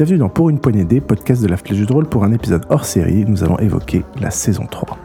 Bienvenue dans Pour une poignée des podcast de la Flèche du Drôle pour un épisode hors série. Nous allons évoquer la saison 3.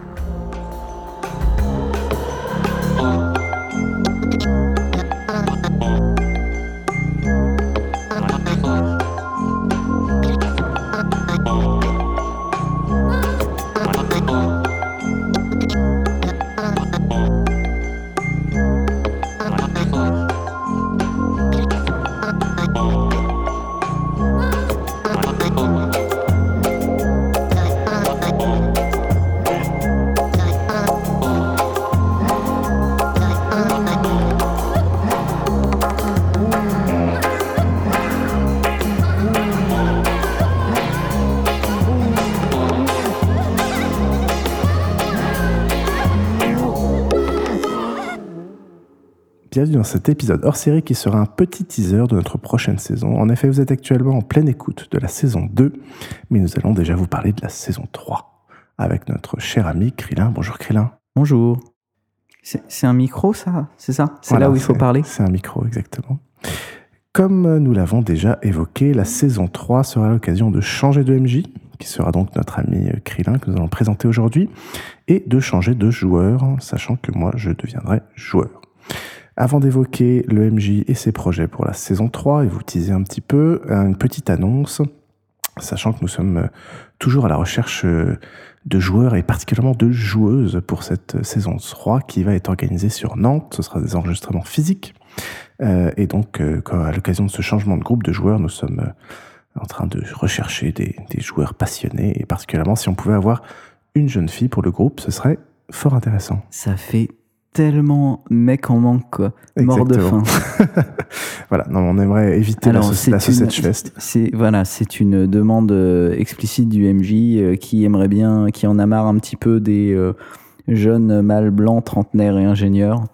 Bienvenue dans cet épisode hors série qui sera un petit teaser de notre prochaine saison. En effet, vous êtes actuellement en pleine écoute de la saison 2, mais nous allons déjà vous parler de la saison 3 avec notre cher ami Krillin. Bonjour Krillin. Bonjour. C'est un micro, ça? C'est ça? C'est là où il faut parler? C'est un micro, exactement. Comme nous l'avons déjà évoqué, la saison 3 sera l'occasion de changer de MJ, qui sera donc notre ami Krillin que nous allons présenter aujourd'hui, et de changer de joueur, sachant que moi je deviendrai joueur. Avant d'évoquer le MJ et ses projets pour la saison 3 et vous teaser un petit peu, une petite annonce, sachant que nous sommes euh, toujours à la recherche euh, de joueurs et particulièrement de joueuses pour cette saison 3 qui va être organisée sur Nantes. Ce sera des enregistrements physiques. Euh, et donc, à l'occasion de ce changement de groupe de joueurs, nous sommes en train de rechercher des, des joueurs passionnés et particulièrement si on pouvait avoir une jeune fille pour le groupe, ce serait fort intéressant. Ça fait tellement mec en manque, quoi. Mort de faim. voilà, non, on aimerait éviter la, Sausage Fest. C'est, voilà, c'est une demande euh, explicite du MJ euh, qui aimerait bien, qui en a marre un petit peu des euh, jeunes mâles blancs, trentenaires et ingénieurs,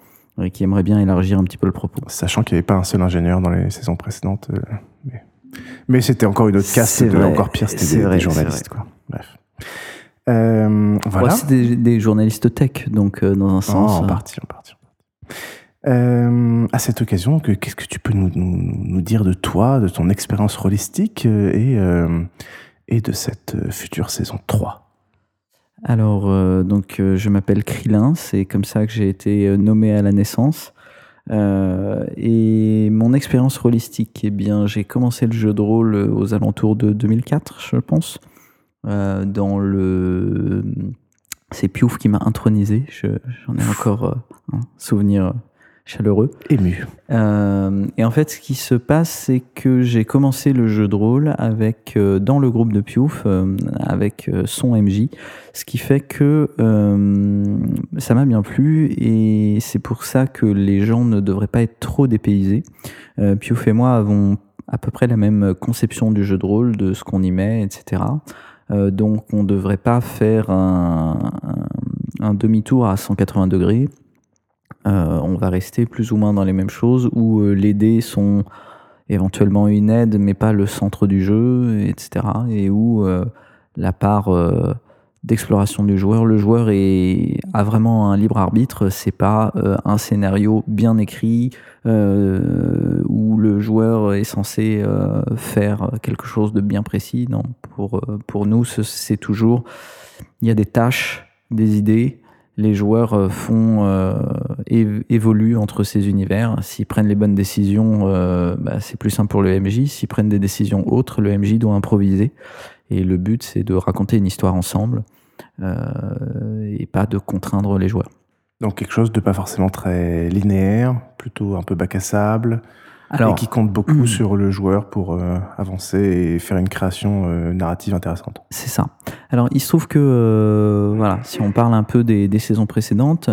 et qui aimerait bien élargir un petit peu le propos. Sachant qu'il n'y avait pas un seul ingénieur dans les saisons précédentes. mais, c'était encore une autre caste, encore pire, c'était des, journalistes, quoi. Bref. Euh, voilà. c'est des, journalistes tech, donc euh, dans un sens. en euh. partie, en partie. Euh, à cette occasion, qu'est-ce que tu peux nous, nous, dire de toi, de ton expérience holistique et, et de cette future saison 3 Alors, donc, je m'appelle Krillin, c'est comme ça que j'ai été nommé à la naissance. et mon expérience holistique, eh bien, j'ai commencé le jeu de rôle aux alentours de 2004, je pense. Euh, dans le. C'est Piouf qui m'a intronisé. J'en ai encore euh, un souvenir chaleureux. Ému. Euh, et en fait, ce qui se passe, c'est que j'ai commencé le jeu de rôle avec, dans le groupe de Piouf, avec son MJ, ce qui fait que ça m'a bien plu et c'est pour ça que les gens ne devraient pas être trop dépaysés. Piouf et moi avons à peu près la même conception du jeu de rôle, de ce qu'on y met, etc. Euh, donc on ne devrait pas faire un, demi-tour à 180 degrés. Euh, on va rester plus ou moins dans les mêmes choses où euh, les dés sont éventuellement une aide mais pas le centre du jeu, etc. Et où la part d'exploration du joueur. Le joueur est, a vraiment un libre arbitre, c'est pas un scénario bien écrit où le joueur est censé euh, faire quelque chose de bien précis. Non, pour, pour nous, c'est toujours, il y a des tâches, des idées, les joueurs font évoluent entre ces univers. S'ils prennent les bonnes décisions, bah, c'est plus simple pour le MJ. S'ils prennent des décisions autres, le MJ doit improviser. Et le but, c'est de raconter une histoire ensemble euh, et pas de contraindre les joueurs. Donc quelque chose de pas forcément très linéaire, plutôt un peu bac à sable, et qui compte beaucoup hmm. sur le joueur pour euh, avancer et faire une création euh, narrative intéressante. C'est ça. Alors il se trouve que, voilà, si on parle un peu des, des saisons précédentes,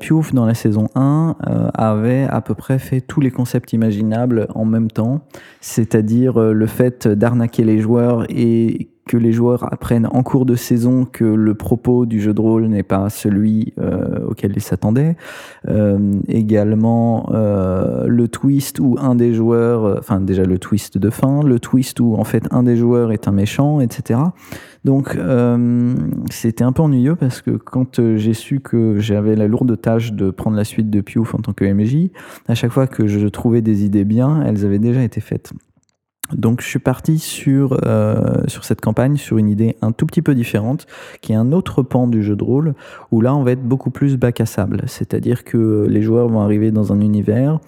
Piouf dans la saison 1 avait à peu près fait tous les concepts imaginables en même temps, c'est-à-dire le fait d'arnaquer les joueurs et que les joueurs apprennent en cours de saison que le propos du jeu de rôle n'est pas celui euh, auquel ils s'attendaient. Euh, également euh, le twist où un des joueurs, enfin déjà le twist de fin, le twist où en fait un des joueurs est un méchant, etc. Donc c'était un peu ennuyeux parce que quand j'ai su que j'avais la lourde tâche de prendre la suite de Piouf en tant que MJ, à chaque fois que je trouvais des idées bien, elles avaient déjà été faites. Donc je suis parti sur, euh, sur cette campagne sur une idée un tout petit peu différente, qui est un autre pan du jeu de rôle, où là on va être beaucoup plus bac à sable. C'est-à-dire que les joueurs vont arriver dans un univers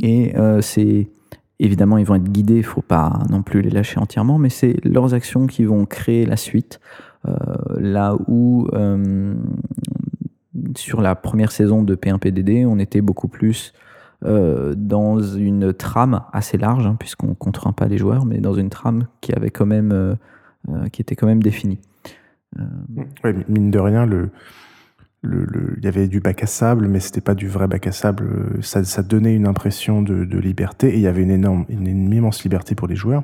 et euh, c'est évidemment ils vont être guidés, il faut pas non plus les lâcher entièrement, mais c'est leurs actions qui vont créer la suite. Euh, là où sur la première saison de P1PDD, on était beaucoup plus euh, dans une trame assez large, hein, puisqu'on ne contraint pas les joueurs, mais dans une trame qui avait quand même, euh, euh, qui était quand même définie. mine de rien, il y avait du bac à sable, mais c'était pas du vrai bac à sable. Ça, donnait une impression de, liberté et il y avait une énorme, une, immense liberté pour les joueurs.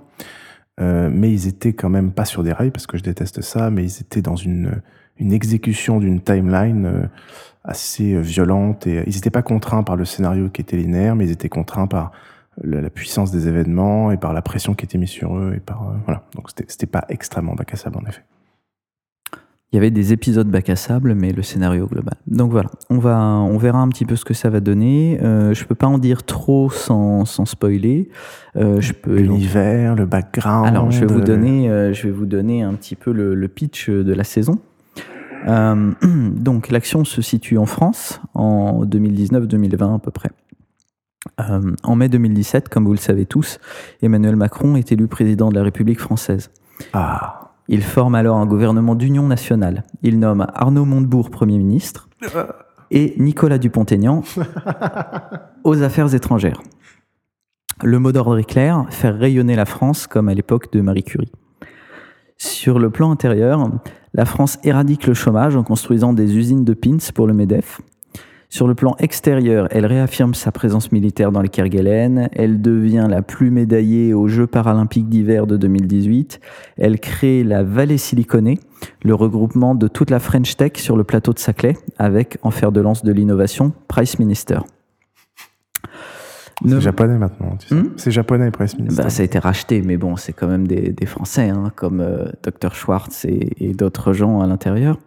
mais ils étaient quand même pas sur des rails parce que je déteste ça, mais ils étaient dans une exécution d'une timeline assez euh, violente et ils n'étaient pas contraints par le scénario qui était linéaire, mais ils étaient contraints par la, puissance des événements et par la pression qui était mise sur eux et par euh, voilà. Donc c'était pas extrêmement bac à sable en effet. Il y avait des épisodes bac à sable, mais le scénario global. Donc voilà, on va, on verra un petit peu ce que ça va donner. Euh, je peux pas en dire trop sans, sans spoiler. Euh, je peux l'univers, le background. Alors je vais vous donner, je vais vous donner un petit peu le, le pitch de la saison. Euh, donc l'action se situe en France en 2019-2020 à peu près. Euh, en mai 2017, comme vous le savez tous, Emmanuel Macron est élu président de la République française. Ah. Il forme alors un gouvernement d'union nationale. Il nomme Arnaud Montebourg Premier ministre et Nicolas Dupont-Aignan aux affaires étrangères. Le mot d'ordre est clair, faire rayonner la France comme à l'époque de Marie Curie. Sur le plan intérieur, la France éradique le chômage en construisant des usines de pins pour le MEDEF. Sur le plan extérieur, elle réaffirme sa présence militaire dans les Kerguelen, elle devient la plus médaillée aux Jeux paralympiques d'hiver de 2018, elle crée la Vallée Siliconée, le regroupement de toute la French Tech sur le plateau de Saclay, avec, en fer de lance de l'innovation, Price Minister. C'est japonais maintenant, tu sais. Hmm c'est japonais, Press Bah, ça a été racheté, mais bon, c'est quand même des, des Français, hein, comme euh, Dr Schwartz et, et d'autres gens à l'intérieur.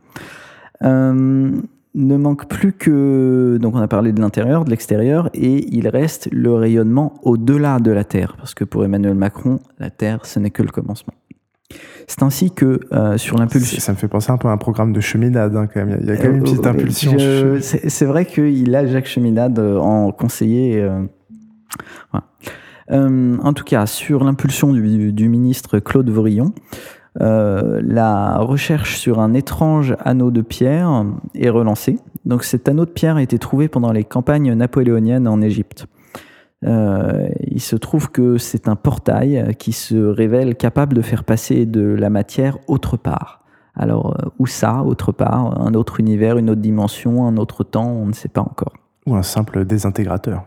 Euh, ne manque plus que. Donc, on a parlé de l'intérieur, de l'extérieur, et il reste le rayonnement au-delà de la Terre. Parce que pour Emmanuel Macron, la Terre, ce n'est que le commencement. C'est ainsi que euh, sur l'impulsion. Ça me fait penser un peu à un programme de cheminade hein, quand même. Il y a quand même une petite impulsion. C'est vrai qu'il a Jacques Cheminade en conseiller. Euh, en tout cas, sur l'impulsion du, ministre Claude Vorillon, euh, la recherche sur un étrange anneau de pierre est relancée. Donc cet anneau de pierre a été trouvé pendant les campagnes napoléoniennes en Égypte. Euh, il se trouve que c'est un portail qui se révèle capable de faire passer de la matière autre part. Alors, où ça, autre part Un autre univers, une autre dimension, un autre temps, on ne sait pas encore. Ou un simple désintégrateur.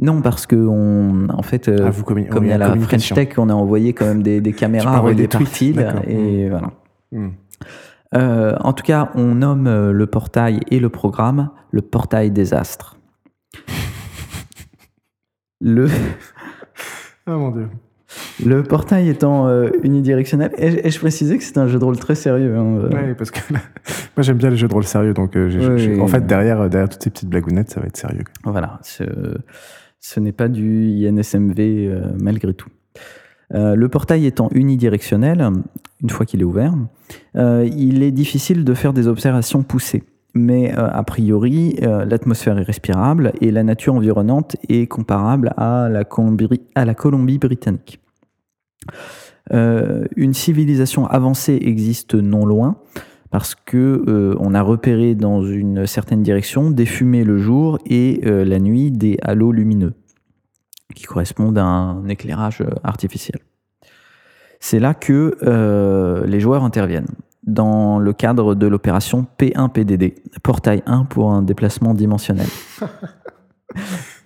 Non, parce que on, en fait, euh, ah, comme il y a la French Tech, on a envoyé quand même des, des caméras reliées par fil, et voilà. Hmm. Euh, en tout cas, on nomme euh, le portail et le programme le portail des astres. le. Ah mon dieu. Le portail étant unidirectionnel, et, je précisais que c'est un jeu de rôle très sérieux. Hein, oui, parce que moi j'aime bien les jeux de rôle sérieux, donc en fait derrière, derrière toutes ces petites blagounettes, ça va être sérieux. Voilà ce n'est pas du INSMV euh, malgré tout. Euh, le portail étant unidirectionnel, une fois qu'il est ouvert, euh, il est difficile de faire des observations poussées. Mais a priori, l'atmosphère est respirable et la nature environnante est comparable à la Colombie-Britannique. une civilisation avancée existe non loin, parce que euh, on a repéré dans une certaine direction des fumées le jour et euh, la nuit des halos lumineux qui correspondent à un éclairage artificiel. C'est là que euh, les joueurs interviennent dans le cadre de l'opération P1PDD, portail 1 pour un déplacement dimensionnel.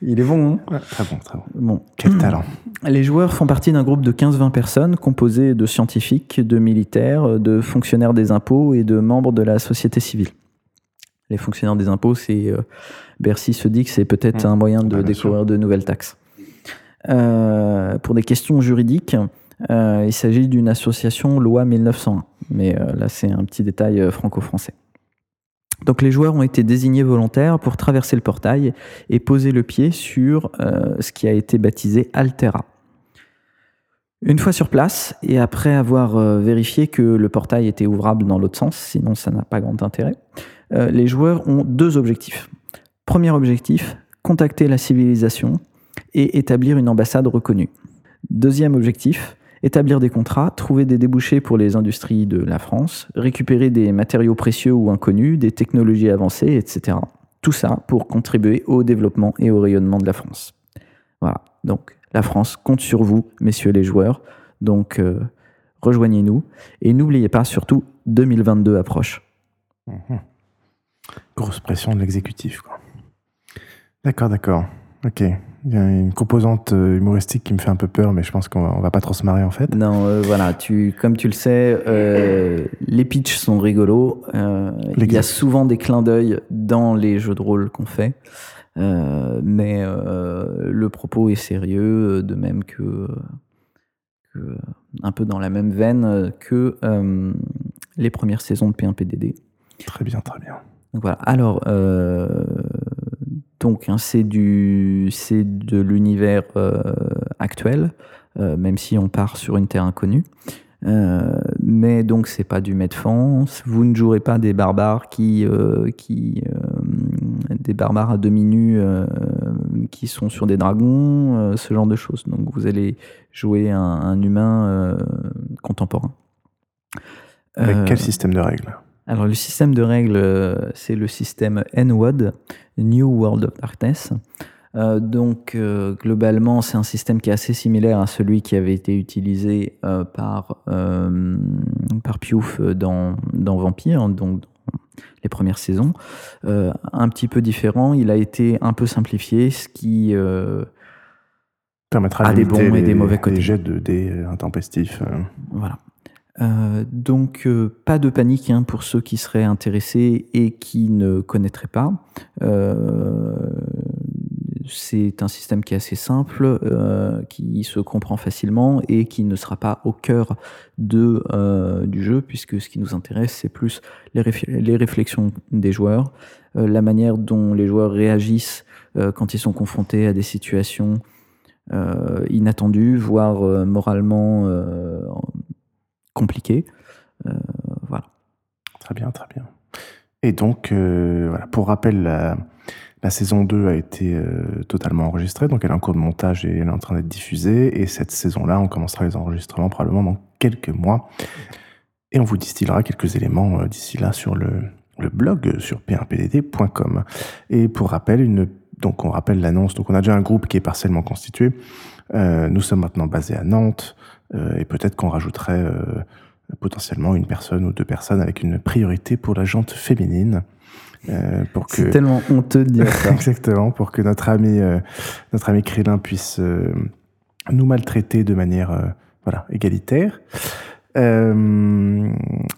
Il est bon, hein Très bon, très bon. bon. Quel talent. Les joueurs font partie d'un groupe de 15-20 personnes composé de scientifiques, de militaires, de fonctionnaires des impôts et de membres de la société civile. Les fonctionnaires des impôts, c'est euh, Bercy se dit que c'est peut-être mmh. un moyen de découvrir de nouvelles taxes. Euh, pour des questions juridiques, euh, il s'agit d'une association loi 1901, mais là c'est un petit détail franco-français. Donc les joueurs ont été désignés volontaires pour traverser le portail et poser le pied sur euh, ce qui a été baptisé Altera. Une fois sur place, et après avoir euh, vérifié que le portail était ouvrable dans l'autre sens, sinon ça n'a pas grand intérêt, euh, les joueurs ont deux objectifs. Premier objectif, contacter la civilisation et établir une ambassade reconnue. Deuxième objectif, établir des contrats, trouver des débouchés pour les industries de la France, récupérer des matériaux précieux ou inconnus, des technologies avancées, etc. Tout ça pour contribuer au développement et au rayonnement de la France. Voilà, donc la France compte sur vous, messieurs les joueurs. Donc euh, rejoignez-nous et n'oubliez pas surtout 2022 approche. Mhm. Grosse pression de l'exécutif. D'accord, d'accord. Ok. Il y a une composante euh, humoristique qui me fait un peu peur, mais je pense qu'on va, on va pas trop se marrer en fait. Non, euh, voilà, tu, comme tu le sais, euh, les pitchs sont rigolos. Euh, il y a souvent des clins d'œil dans les jeux de rôle qu'on fait. Mais le propos est sérieux, de même que, que un peu dans la même veine que les premières saisons de P1PDD. Très bien, très bien. Donc voilà. Alors, euh, donc hein, c'est du, c'est de l'univers euh, actuel, euh, même si on part sur une terre inconnue. Euh, mais donc c'est pas du Medfan. Vous ne jouerez pas des barbares qui, qui des barbares à demi nus qui sont sur des dragons, ce genre de choses. Donc vous allez jouer un, un humain contemporain. Avec quel système de règles? Alors le système de règles, euh, c'est le système NWOD, New World of Darkness. Euh, donc euh, globalement, c'est un système qui est assez similaire à celui qui avait été utilisé euh, par, par Piouf dans, dans Vampire, donc dans les premières saisons. Un petit peu différent, il a été un peu simplifié, ce qui... Permettra à de des bons et des mauvais côtés. les jets de dés intempestifs. Voilà. Euh, donc, euh, pas de panique hein, pour ceux qui seraient intéressés et qui ne connaîtraient pas. Euh, c'est un système qui est assez simple, qui se comprend facilement et qui ne sera pas au cœur de, du jeu, puisque ce qui nous intéresse, c'est plus les, les réflexions des joueurs, la manière dont les joueurs réagissent quand ils sont confrontés à des situations inattendues, voire moralement compliquées. Euh, voilà. Très bien, très bien. Et donc, euh, voilà, pour rappel, la, saison 2 a été euh, totalement enregistrée, donc elle est en cours de montage et elle est en train d'être diffusée. Et cette saison-là, on commencera les enregistrements probablement dans quelques mois. Et on vous distillera quelques éléments d'ici là sur le, blog sur p1pdd.com. Et pour rappel, donc on rappelle l'annonce, donc on a déjà un groupe qui est partiellement constitué. Nous sommes maintenant basés à Nantes et peut-être qu'on rajouterait euh, potentiellement une personne ou deux personnes avec une priorité pour la jante féminine. euh, pour que C'est tellement honteux de dire ça. exactement pour que notre ami euh, notre ami Krillin puisse euh, nous maltraiter de manière euh, voilà égalitaire Euh,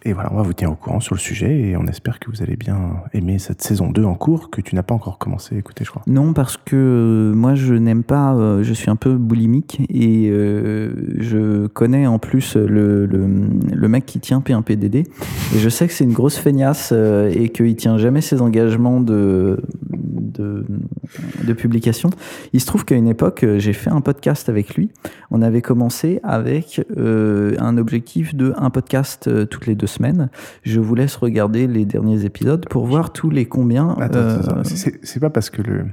et voilà on va vous tenir au courant sur le sujet et on espère que vous allez bien aimer cette saison 2 en cours que tu n'as pas encore commencé à écouter je crois Non, parce que euh, moi, je n'aime pas, euh, je suis un peu boulimique et euh, je connais en plus le, le, mec qui tient P1PDD. Et je sais que c'est une grosse feignasse et qu'il tient jamais ses engagements de, de, de publication. Il se trouve qu'à une époque, euh, j'ai fait un podcast avec lui. On avait commencé avec euh, un objectif de un podcast euh, toutes les deux semaines. Je vous laisse regarder les derniers épisodes pour voir tous les combien. Attends, attends, attends. C'est- pas parce que le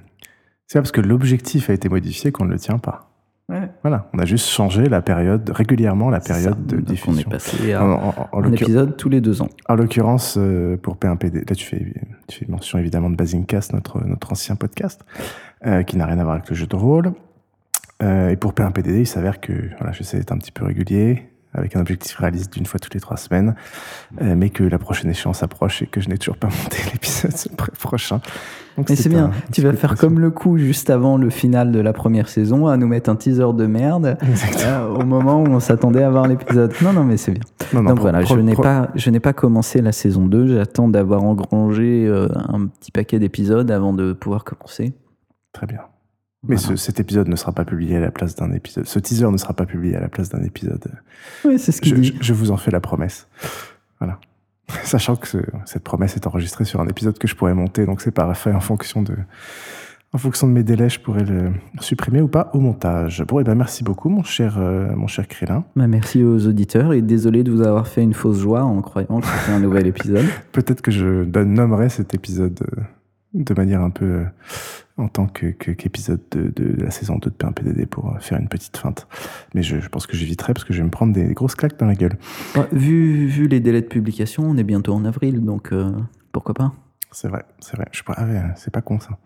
c'est pas parce que l'objectif a été modifié qu'on ne le tient pas ouais. voilà on a juste changé la période régulièrement la période Ça, de donc diffusion On est passé à En- en- en un épisode tous les deux ans. En l'occurrence, euh, pour P1PD, là tu fais, tu fais mention évidemment de Basingcast, notre, notre ancien podcast, euh, qui n'a rien à voir avec le jeu de rôle. Euh, et pour P1PDD, il s'avère que voilà, j'essaie d'être un petit peu régulier, avec un objectif réaliste d'une fois toutes les trois semaines, euh, mais que la prochaine échéance approche et que je n'ai toujours pas monté l'épisode pr- prochain. Donc Mais c'est bien, un tu vas faire comme le coup juste avant le final de la première saison, à nous mettre un teaser de merde euh, au moment où on s'attendait à voir l'épisode. Non, non, mais c'est bien. Non, non, Donc pro- voilà, pro- je n'ai pas, je n'ai pas commencé la saison 2. J'attends d'avoir engrangé euh, un petit paquet d'épisodes avant de pouvoir commencer. Très bien. Mais Voilà. ce- cet épisode ne sera pas publié à la place d'un épisode. Ce teaser ne sera pas publié à la place d'un épisode. Oui, c'est ce qu'il Je, dit. je- je vous en fais la promesse. Voilà. Sachant que ce- cette promesse est enregistrée sur un épisode que je pourrais monter, donc c'est pas fait en fonction de, En fonction de mes délais, je pourrais le supprimer ou pas au montage. Bon, et ben merci beaucoup, mon cher, euh, mon cher. Bah, merci aux auditeurs et désolé de vous avoir fait une fausse joie en croyant que c'était un nouvel épisode. Peut-être que je nommerai cet épisode euh, de manière un peu en tant qu'épisode de, de, la saison 2 de P1PDD pour faire une petite feinte. Mais je, pense que j'éviterai parce que je vais me prendre des grosses claques dans la gueule. Bah, vu, vu les délais de publication, on est bientôt en avril, donc pourquoi pas? C'est vrai, c'est vrai. Je, ah c'est pas con ça.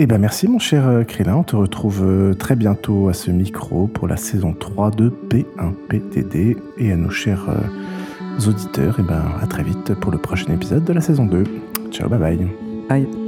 Eh ben merci mon cher euh, Krélin, on te retrouve euh, très bientôt à ce micro pour la saison 3 de P1PTD et à nos chers euh, auditeurs, eh ben à très vite pour le prochain épisode de la saison 2. Ciao, bye bye. Bye.